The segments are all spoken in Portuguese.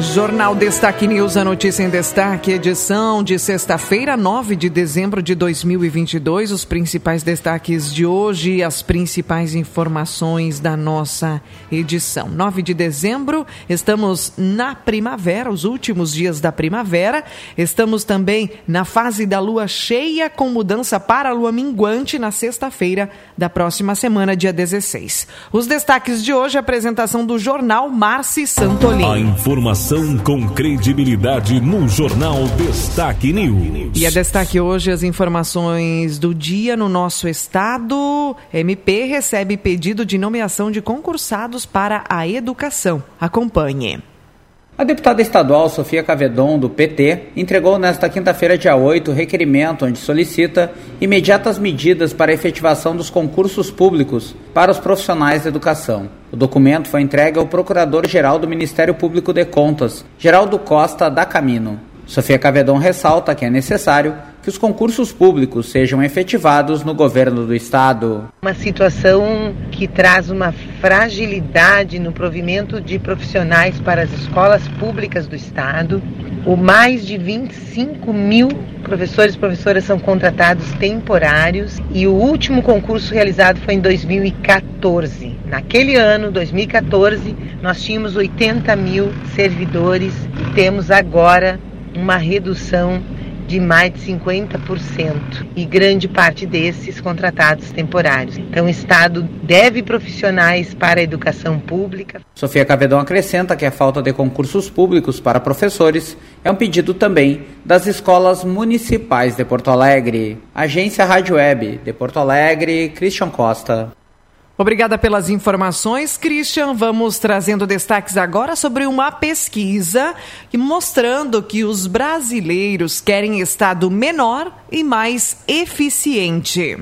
Jornal Destaque News, a notícia em destaque, edição de sexta-feira, 9 de dezembro de 2022. Os principais destaques de hoje e as principais informações da nossa edição. 9 de dezembro, estamos na primavera, os últimos dias da primavera. Estamos também na fase da lua cheia, com mudança para a lua minguante na sexta-feira da próxima semana, dia 16. Os destaques de hoje, apresentação do jornal Marci Santolin. A informação com credibilidade no Jornal Destaque News. E a destaque hoje as informações do dia no nosso estado. MP recebe pedido de nomeação de concursados para a educação. Acompanhe. A deputada estadual Sofia Cavedon, do PT, entregou nesta quinta-feira, dia 8, requerimento onde solicita imediatas medidas para a efetivação dos concursos públicos para os profissionais da educação. O documento foi entregue ao Procurador-Geral do Ministério Público de Contas, Geraldo Costa da Camino. Sofia Cavedon ressalta que é necessário que os concursos públicos sejam efetivados no governo do estado. Uma situação que traz uma fragilidade no provimento de profissionais para as escolas públicas do estado. O mais de 25 mil professores e professoras são contratados temporários e o último concurso realizado foi em 2014. Naquele ano, 2014, nós tínhamos 80 mil servidores e temos agora uma redução de mais de 50% e grande parte desses contratados temporários. Então, o Estado deve profissionais para a educação pública. Sofia Cavedon acrescenta que a falta de concursos públicos para professores é um pedido também das escolas municipais de Porto Alegre. Agência Rádio Web de Porto Alegre, Christian Costa. Obrigada pelas informações, Christian. Vamos trazendo destaques agora sobre uma pesquisa mostrando que os brasileiros querem Estado menor e mais eficiente.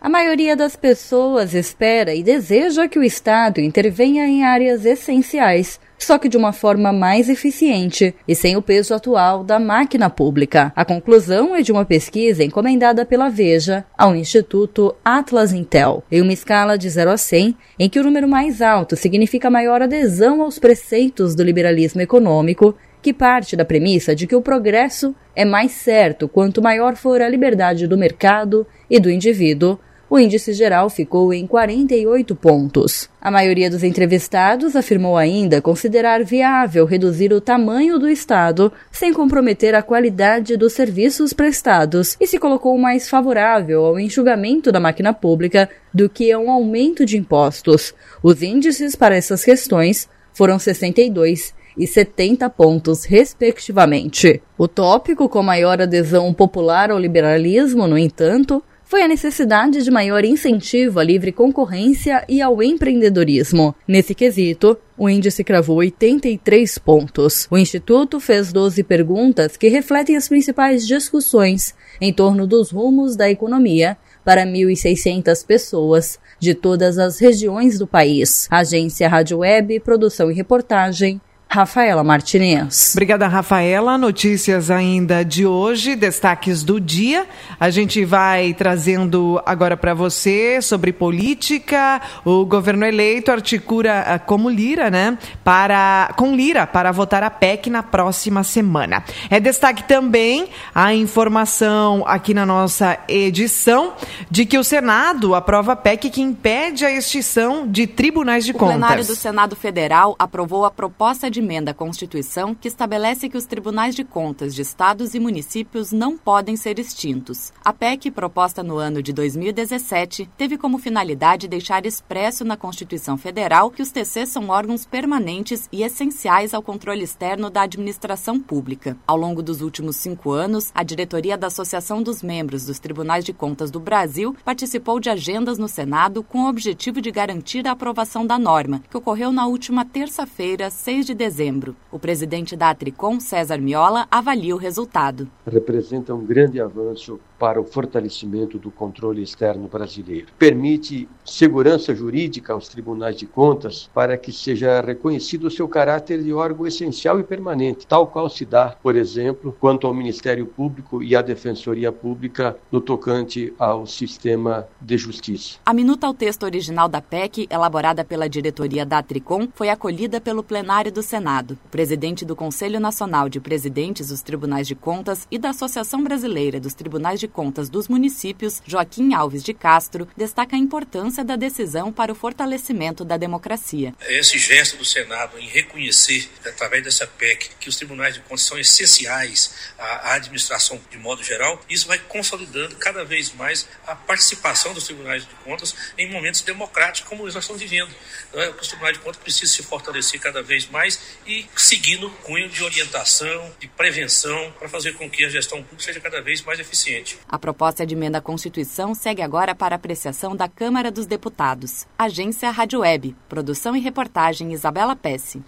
A maioria das pessoas espera e deseja que o Estado intervenha em áreas essenciais só que de uma forma mais eficiente e sem o peso atual da máquina pública. A conclusão é de uma pesquisa encomendada pela Veja ao Instituto Atlas Intel, em uma escala de 0 a 100, em que o número mais alto significa maior adesão aos preceitos do liberalismo econômico que parte da premissa de que o progresso é mais certo quanto maior for a liberdade do mercado e do indivíduo, o índice geral ficou em 48 pontos. A maioria dos entrevistados afirmou ainda considerar viável reduzir o tamanho do Estado sem comprometer a qualidade dos serviços prestados e se colocou mais favorável ao enxugamento da máquina pública do que a um aumento de impostos. Os índices para essas questões foram 62 e 70 pontos, respectivamente. O tópico com maior adesão popular ao liberalismo, no entanto, foi a necessidade de maior incentivo à livre concorrência e ao empreendedorismo. Nesse quesito, o índice cravou 83 pontos. O Instituto fez 12 perguntas que refletem as principais discussões em torno dos rumos da economia para 1.600 pessoas de todas as regiões do país. Agência Rádio Web, produção e reportagem, Rafaela Martinez. Obrigada, Rafaela. Notícias ainda de hoje, destaques do dia. A gente vai trazendo agora para você sobre política. O governo eleito articula ah, como Lira, né? Para com Lira para votar a PEC na próxima semana. É destaque também a informação aqui na nossa edição de que o Senado aprova a PEC que impede a extinção de tribunais de o contas. O plenário do Senado Federal aprovou a proposta de de emenda à Constituição que estabelece que os tribunais de contas de estados e municípios não podem ser extintos. A PEC, proposta no ano de 2017, teve como finalidade deixar expresso na Constituição Federal que os TCs são órgãos permanentes e essenciais ao controle externo da administração pública. Ao longo dos últimos cinco anos, a diretoria da Associação dos Membros dos Tribunais de Contas do Brasil participou de agendas no Senado com o objetivo de garantir a aprovação da norma, que ocorreu na última terça-feira, 6 de dezembro dezembro. O presidente da Atricom, César Miola, avalia o resultado. Representa um grande avanço para o fortalecimento do controle externo brasileiro. Permite segurança jurídica aos tribunais de contas para que seja reconhecido o seu caráter de órgão essencial e permanente, tal qual se dá, por exemplo, quanto ao Ministério Público e à Defensoria Pública no tocante ao sistema de justiça. A minuta ao texto original da PEC, elaborada pela diretoria da Tricom, foi acolhida pelo plenário do Senado. O presidente do Conselho Nacional de Presidentes dos Tribunais de Contas e da Associação Brasileira dos Tribunais de Contas dos Municípios, Joaquim Alves de Castro, destaca a importância da decisão para o fortalecimento da democracia. Esse gesto do Senado em reconhecer, através dessa PEC, que os tribunais de contas são essenciais à administração de modo geral, isso vai consolidando cada vez mais a participação dos tribunais de contas em momentos democráticos como nós estamos vivendo. É? Os tribunais de contas precisam se fortalecer cada vez mais e seguindo cunho de orientação, de prevenção, para fazer com que a gestão pública seja cada vez mais eficiente. A proposta de emenda à Constituição segue agora para apreciação da Câmara dos Deputados. Agência Rádio Web. Produção e reportagem Isabela Pesce.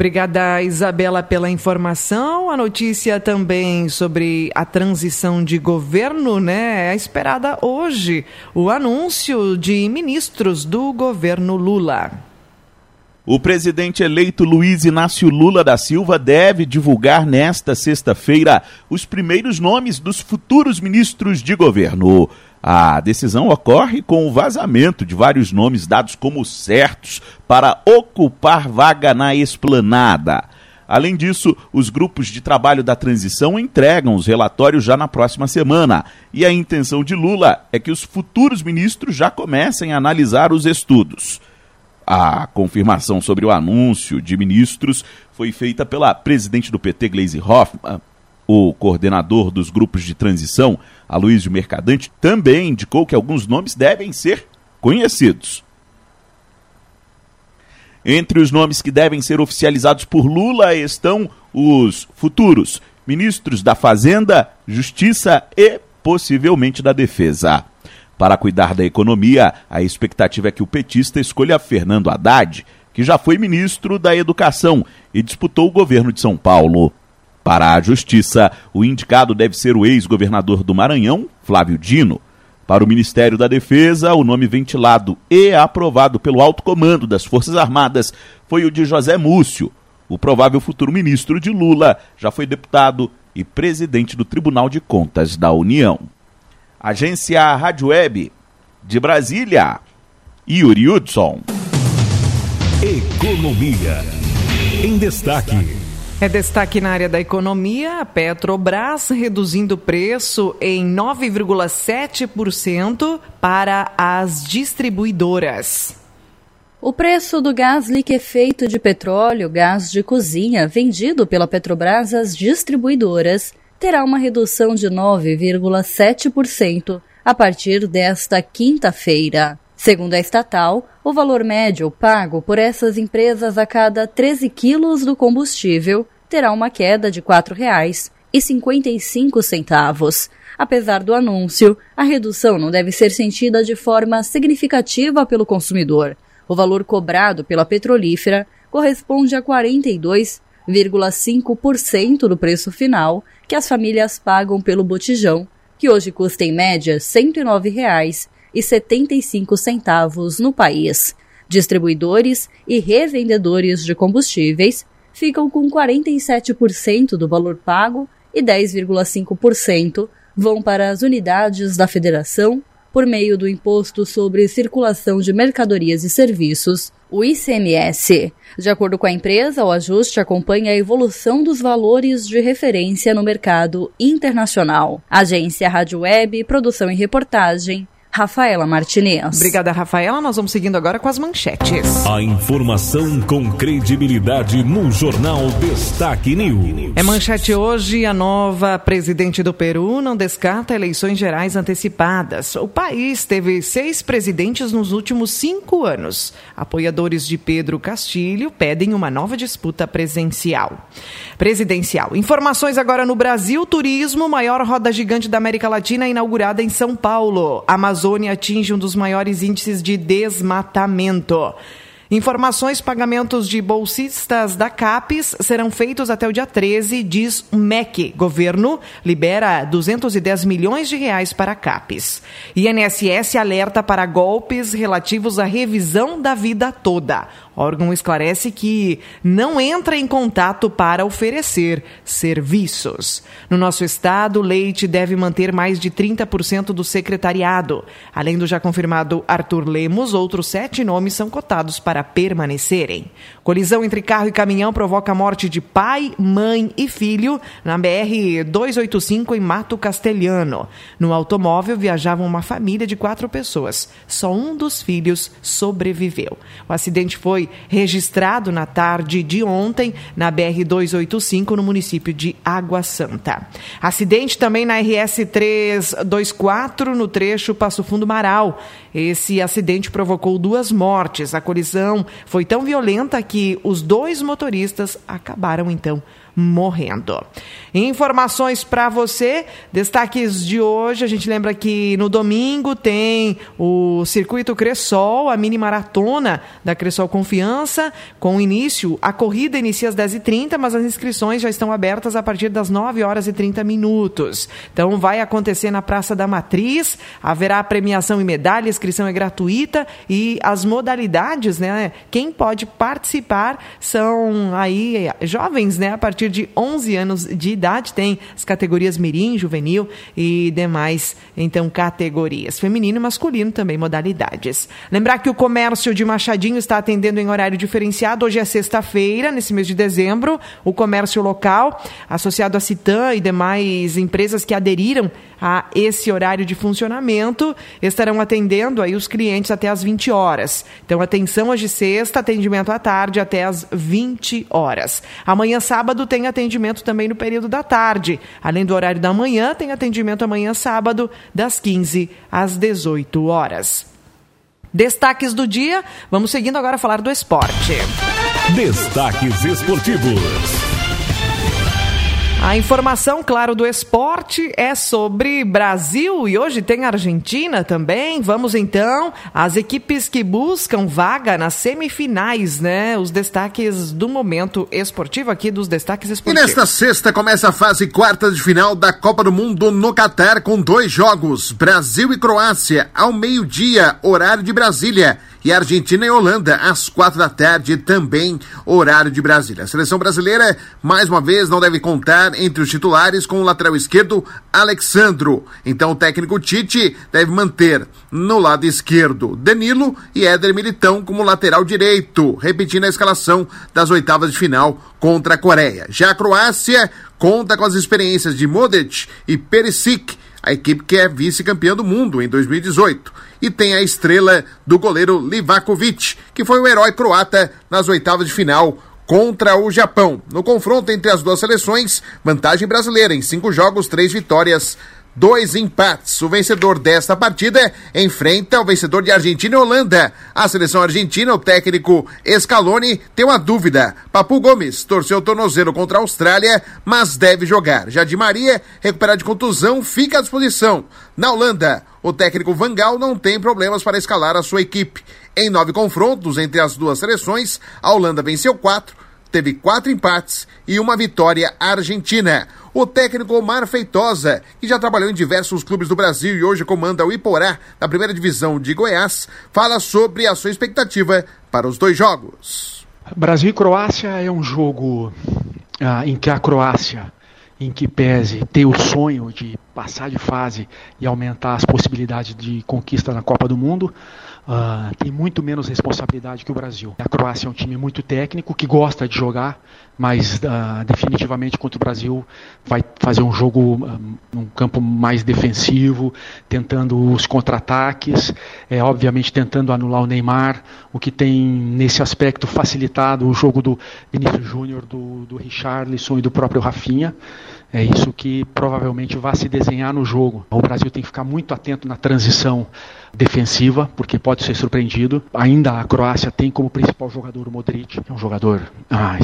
Obrigada, Isabela, pela informação. A notícia também sobre a transição de governo, né? É esperada hoje o anúncio de ministros do governo Lula. O presidente eleito Luiz Inácio Lula da Silva deve divulgar nesta sexta-feira os primeiros nomes dos futuros ministros de governo. A decisão ocorre com o vazamento de vários nomes dados como certos para ocupar vaga na esplanada. Além disso, os grupos de trabalho da transição entregam os relatórios já na próxima semana. E a intenção de Lula é que os futuros ministros já comecem a analisar os estudos. A confirmação sobre o anúncio de ministros foi feita pela presidente do PT, Gleisi Hoffmann. O coordenador dos grupos de transição, Aloysio Mercadante, também indicou que alguns nomes devem ser conhecidos. Entre os nomes que devem ser oficializados por Lula estão os futuros ministros da Fazenda, Justiça e possivelmente da Defesa. Para cuidar da economia, a expectativa é que o petista escolha Fernando Haddad, que já foi ministro da Educação e disputou o governo de São Paulo. Para a Justiça, o indicado deve ser o ex-governador do Maranhão, Flávio Dino. Para o Ministério da Defesa, o nome ventilado e aprovado pelo alto comando das Forças Armadas foi o de José Múcio. O provável futuro ministro de Lula já foi deputado e presidente do Tribunal de Contas da União. Agência Rádio Web de Brasília, Yuri Hudson. Economia em destaque. É destaque na área da economia, a Petrobras reduzindo o preço em 9,7% para as distribuidoras. O preço do gás liquefeito de petróleo, gás de cozinha, vendido pela Petrobras às distribuidoras, terá uma redução de 9,7% a partir desta quinta-feira. Segundo a estatal, o valor médio pago por essas empresas a cada 13 quilos do combustível terá uma queda de R$ 4,55. Apesar do anúncio, a redução não deve ser sentida de forma significativa pelo consumidor. O valor cobrado pela petrolífera corresponde a 42,5% do preço final que as famílias pagam pelo botijão, que hoje custa em média R$ 109,00 e 75 centavos no país. Distribuidores e revendedores de combustíveis ficam com 47% do valor pago e 10,5% vão para as unidades da federação por meio do Imposto sobre Circulação de Mercadorias e Serviços, o ICMS. De acordo com a empresa, o ajuste acompanha a evolução dos valores de referência no mercado internacional. Agência Rádio Web, produção e reportagem, Rafaela Martinez. Obrigada, Rafaela. Nós vamos seguindo agora com as manchetes. A informação com credibilidade no Jornal Destaque News. É manchete hoje: a nova presidente do Peru não descarta eleições gerais antecipadas. O país teve seis presidentes nos últimos cinco anos. Apoiadores de Pedro Castilho pedem uma nova disputa presencial. Presidencial. Informações agora no Brasil: turismo, maior roda gigante da América Latina, inaugurada em São Paulo. Amazônia Amazônia atinge um dos maiores índices de desmatamento. Informações, pagamentos de bolsistas da CAPES serão feitos até o dia 13, diz o MEC. Governo libera 210 milhões de reais para a CAPES. INSS alerta para golpes relativos à revisão da vida toda. O órgão esclarece que não entra em contato para oferecer serviços. No nosso estado, Leite deve manter mais de 30% do secretariado. Além do já confirmado Arthur Lemos, outros sete nomes são cotados para permanecerem. Colisão entre carro e caminhão provoca a morte de pai, mãe e filho na BR-285 em Mato Castelhano. No automóvel viajava uma família de quatro pessoas. Só um dos filhos sobreviveu. O acidente foi registrado na tarde de ontem na BR-285, no município de Água Santa. Acidente também na RS 324, no trecho Passo Fundo Marau. Esse acidente provocou duas mortes. A colisão foi tão violenta que os dois motoristas acabaram então morrendo. Informações para você, destaques de hoje. A gente lembra que no domingo tem o Circuito Cressol, a mini maratona da Cressol Confiança, com início. A corrida inicia às 10h30, mas as inscrições já estão abertas a partir das 9 horas e 30 minutos. Então vai acontecer na Praça da Matriz, haverá premiação e medalha, a inscrição é gratuita e as modalidades, né? Quem pode participar são aí jovens, né? A partir de 11 anos de idade, tem as categorias mirim, juvenil e demais, então, categorias. Feminino e masculino também, modalidades. Lembrar que o comércio de Machadinho está atendendo em horário diferenciado. Hoje é sexta-feira, nesse mês de dezembro. O comércio local, associado à Citan e demais empresas que aderiram a esse horário de funcionamento, estarão atendendo aí os clientes até às 20 horas. Então, atenção hoje sexta, atendimento à tarde até às 20 horas. Amanhã, sábado, tem atendimento também no período da tarde. Além do horário da manhã, tem atendimento amanhã, sábado, das 15 às 18 horas. Destaques do dia, vamos seguindo agora a falar do esporte. Destaques esportivos. A informação, claro, do esporte é sobre Brasil e hoje tem Argentina também. Vamos então às equipes que buscam vaga nas semifinais, né? Os destaques do momento esportivo aqui dos destaques esportivos. E nesta sexta começa a fase quarta de final da Copa do Mundo no Catar com dois jogos: Brasil e Croácia ao meio-dia, horário de Brasília e Argentina e Holanda às quatro da tarde, também horário de Brasília. A seleção brasileira, mais uma vez, não deve contar entre os titulares com o lateral esquerdo Alexandro. Então o técnico Tite deve manter no lado esquerdo Danilo e Éder Militão como lateral direito, repetindo a escalação das oitavas de final contra a Coreia. Já a Croácia conta com as experiências de Modric e Perisic a equipe que é vice-campeã do mundo em 2018. E tem a estrela do goleiro Livakovic, que foi o herói croata nas oitavas de final contra o Japão. No confronto entre as duas seleções, vantagem brasileira em cinco jogos, três vitórias, dois empates. O vencedor desta partida enfrenta o vencedor de Argentina e Holanda. A seleção argentina, o técnico Scaloni, tem uma dúvida. Papu Gomes torceu o tornozelo contra a Austrália, mas deve jogar. Já de Maria, recuperado de contusão, fica à disposição. Na Holanda, o técnico Vangal não tem problemas para escalar a sua equipe. Em nove confrontos entre as duas seleções, a Holanda venceu quatro, teve quatro empates e uma vitória argentina. O técnico Omar Feitosa, que já trabalhou em diversos clubes do Brasil e hoje comanda o Iporá, na primeira divisão de Goiás, fala sobre a sua expectativa para os dois jogos. Brasil e Croácia é um jogo ah, em que a Croácia, em que pese ter o sonho de passar de fase e aumentar as possibilidades de conquista na Copa do Mundo, Uh, tem muito menos responsabilidade que o Brasil. A Croácia é um time muito técnico, que gosta de jogar, mas uh, definitivamente contra o Brasil vai fazer um jogo um, um campo mais defensivo, tentando os contra-ataques, é, obviamente tentando anular o Neymar, o que tem nesse aspecto facilitado o jogo do Vinícius Júnior, do, do Richarlison e do próprio Rafinha. É isso que provavelmente vai se desenhar no jogo. O Brasil tem que ficar muito atento na transição defensiva, porque pode ser surpreendido. Ainda a Croácia tem como principal jogador o Modric, que é um jogador ah,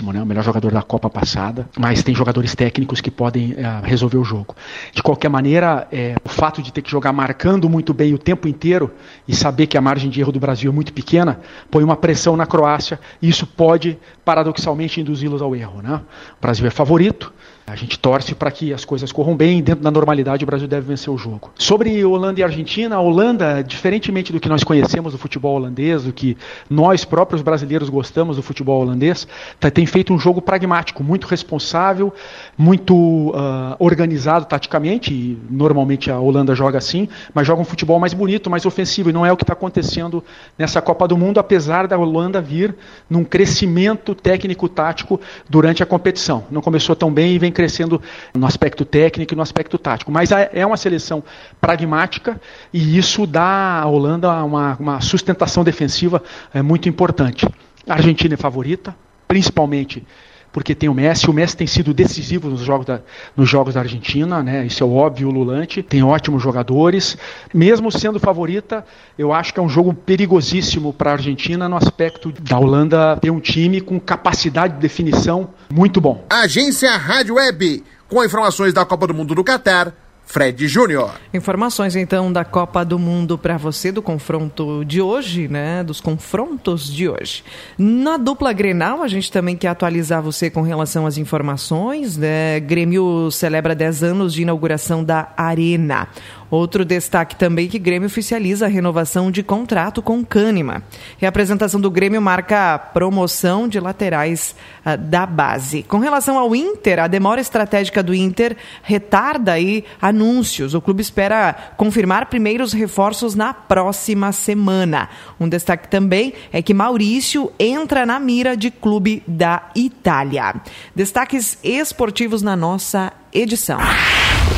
né, o melhor jogador da Copa passada, mas tem jogadores técnicos que podem ah, resolver o jogo. De qualquer maneira, é, o fato de ter que jogar marcando muito bem o tempo inteiro e saber que a margem de erro do Brasil é muito pequena, põe uma pressão na Croácia e isso pode, paradoxalmente, induzi-los ao erro. Né? O Brasil é favorito, a gente torce para que as coisas corram bem, dentro da normalidade o Brasil deve vencer o jogo. Sobre Holanda e Argentina, a Holanda, diferentemente do que nós conhecemos do futebol holandês, do que nós próprios brasileiros gostamos do futebol holandês, tá, tem feito um jogo pragmático, muito responsável, muito uh, organizado taticamente, e normalmente a Holanda joga assim, mas joga um futebol mais bonito, mais ofensivo, e não é o que está acontecendo nessa Copa do Mundo, apesar da Holanda vir num crescimento técnico-tático durante a competição. Não começou tão bem e vem crescendo no aspecto técnico e no aspecto tático. Mas é uma seleção pragmática e isso dá à Holanda uma, uma sustentação defensiva é, muito importante. A Argentina é favorita, principalmente porque tem o Messi. O Messi tem sido decisivo nos jogos da, nos jogos da Argentina, né? isso é óbvio, o Lulante. Tem ótimos jogadores. Mesmo sendo favorita, eu acho que é um jogo perigosíssimo para a Argentina no aspecto da Holanda ter um time com capacidade de definição muito bom. Agência Rádio Web, com informações da Copa do Mundo do Catar Fred Júnior. Informações então da Copa do Mundo para você do confronto de hoje, né? Dos confrontos de hoje. Na dupla Grenal, a gente também quer atualizar você com relação às informações, né? Grêmio celebra 10 anos de inauguração da Arena. Outro destaque também que Grêmio oficializa a renovação de contrato com Cânima. E a apresentação do Grêmio marca a promoção de laterais uh, da base. Com relação ao Inter, a demora estratégica do Inter retarda aí anúncios. O clube espera confirmar primeiros reforços na próxima semana. Um destaque também é que Maurício entra na mira de clube da Itália. Destaques esportivos na nossa edição.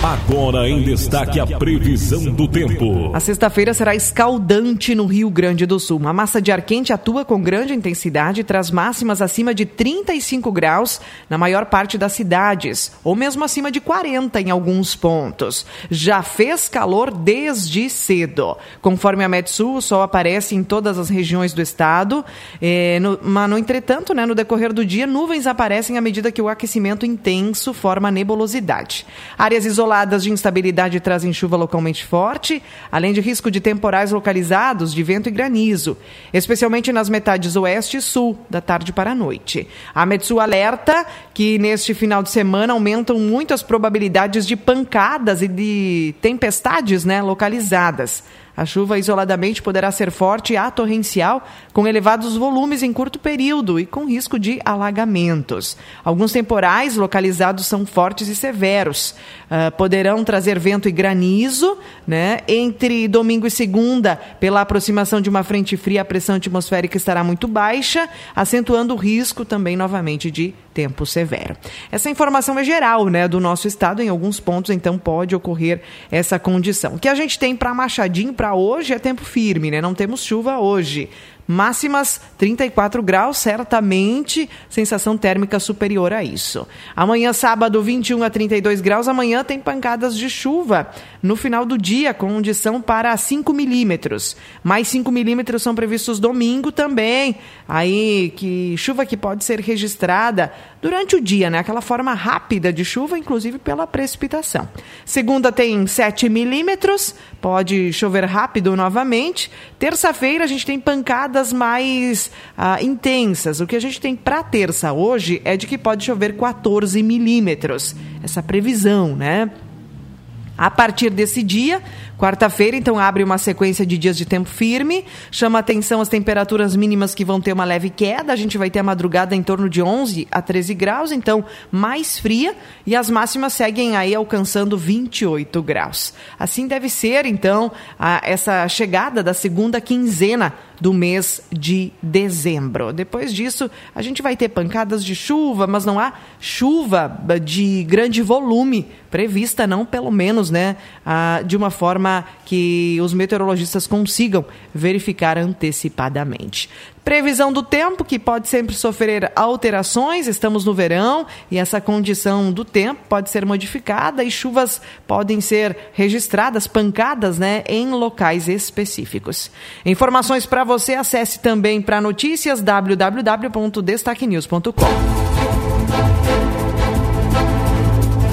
Agora em destaque a previsão do tempo. A sexta-feira será escaldante no Rio Grande do Sul. Uma massa de ar quente atua com grande intensidade e traz máximas acima de 35 graus na maior parte das cidades, ou mesmo acima de 40 em alguns pontos. Já fez calor desde cedo. Conforme a Metsul, o sol aparece em todas as regiões do estado, é, no, mas, no entretanto, né, no decorrer do dia, nuvens aparecem à medida que o aquecimento intenso forma nebulosidade. Áreas isoladas de instabilidade trazem chuva localmente forte, além de risco de temporais localizados de vento e granizo, especialmente nas metades oeste e sul, da tarde para a noite. A Metsu alerta que neste final de semana aumentam muito as probabilidades de pancadas e de tempestades né, localizadas. A chuva isoladamente poderá ser forte e torrencial, com elevados volumes em curto período e com risco de alagamentos. Alguns temporais localizados são fortes e severos. Uh, poderão trazer vento e granizo, né? Entre domingo e segunda, pela aproximação de uma frente fria, a pressão atmosférica estará muito baixa, acentuando o risco também novamente de tempo severo. Essa informação é geral, né, do nosso estado. Em alguns pontos, então, pode ocorrer essa condição. O que a gente tem para Machadinho para hoje é tempo firme, né? Não temos chuva hoje. Máximas 34 graus, certamente sensação térmica superior a isso. Amanhã, sábado, 21 a 32 graus. Amanhã tem pancadas de chuva no final do dia, condição para 5 milímetros. Mais 5 milímetros são previstos domingo também. Aí, que chuva que pode ser registrada durante o dia, né? Aquela forma rápida de chuva, inclusive pela precipitação. Segunda tem 7 milímetros, pode chover rápido novamente. Terça-feira a gente tem pancadas mais ah, intensas. O que a gente tem para terça hoje é de que pode chover 14 milímetros. Essa previsão, né? A partir desse dia, Quarta-feira, então, abre uma sequência de dias de tempo firme. Chama atenção as temperaturas mínimas que vão ter uma leve queda. A gente vai ter a madrugada em torno de 11 a 13 graus, então mais fria. E as máximas seguem aí alcançando 28 graus. Assim deve ser, então, a, essa chegada da segunda quinzena do mês de dezembro. Depois disso, a gente vai ter pancadas de chuva, mas não há chuva de grande volume prevista, não, pelo menos, né, de uma forma que os meteorologistas consigam verificar antecipadamente. Previsão do tempo, que pode sempre sofrer alterações, estamos no verão e essa condição do tempo pode ser modificada e chuvas podem ser registradas, pancadas, né, em locais específicos. Informações para você, acesse também para notícias www.destaquenews.com.